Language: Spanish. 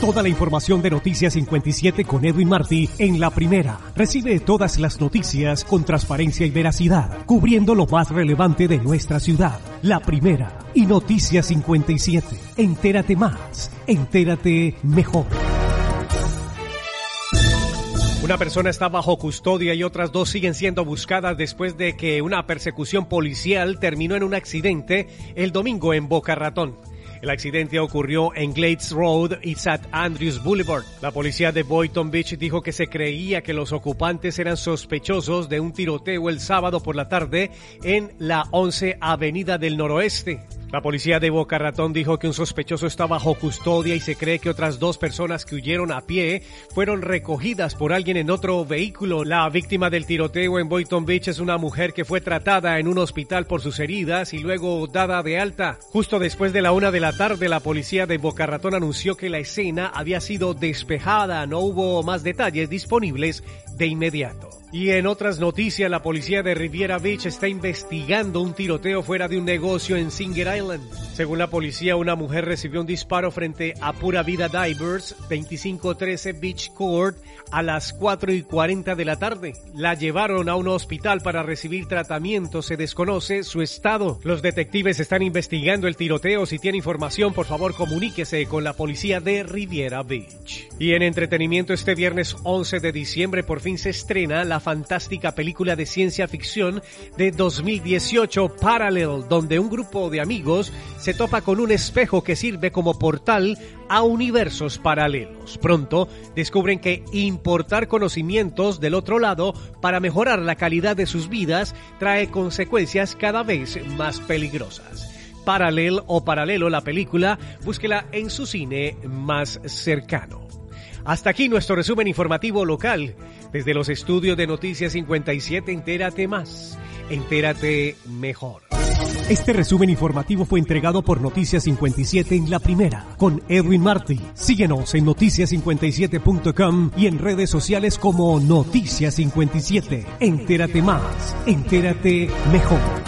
Toda la información de Noticias 57 con Edwin Martí en la primera. Recibe todas las noticias con transparencia y veracidad, cubriendo lo más relevante de nuestra ciudad. La primera y Noticias 57. Entérate más, entérate mejor. Una persona está bajo custodia y otras dos siguen siendo buscadas después de que una persecución policial terminó en un accidente el domingo en Boca Ratón. El accidente ocurrió en Glades Road y St. Andrews Boulevard. La policía de Boynton Beach dijo que se creía que los ocupantes eran sospechosos de un tiroteo el sábado por la tarde en la 11 Avenida del Noroeste. La policía de Boca Ratón dijo que un sospechoso está bajo custodia y se cree que otras dos personas que huyeron a pie fueron recogidas por alguien en otro vehículo. La víctima del tiroteo en Boynton Beach es una mujer que fue tratada en un hospital por sus heridas y luego dada de alta. Justo después de la una de la tarde, la policía de Boca Ratón anunció que la escena había sido despejada. No hubo más detalles disponibles de inmediato. Y en otras noticias, la policía de Riviera Beach está investigando un tiroteo fuera de un negocio en Singer Island. Según la policía, una mujer recibió un disparo frente a Pura Vida Divers, 2513 Beach Court, a las 4 y 40 de la tarde. La llevaron a un hospital para recibir tratamiento. Se desconoce su estado. Los detectives están investigando el tiroteo. Si tiene información, por favor, comuníquese con la policía de Riviera Beach. Y en entretenimiento, este viernes 11 de diciembre, por fin se estrena la fantástica película de ciencia ficción de 2018 Parallel, donde un grupo de amigos se topa con un espejo que sirve como portal a universos paralelos. Pronto descubren que importar conocimientos del otro lado para mejorar la calidad de sus vidas trae consecuencias cada vez más peligrosas. Paralel o Paralelo la película, búsquela en su cine más cercano. Hasta aquí nuestro resumen informativo local. Desde los estudios de Noticias 57, entérate más, entérate mejor. Este resumen informativo fue entregado por Noticias 57 en la primera, con Edwin Martí. Síguenos en noticias57.com y en redes sociales como Noticias 57. Entérate más, entérate mejor.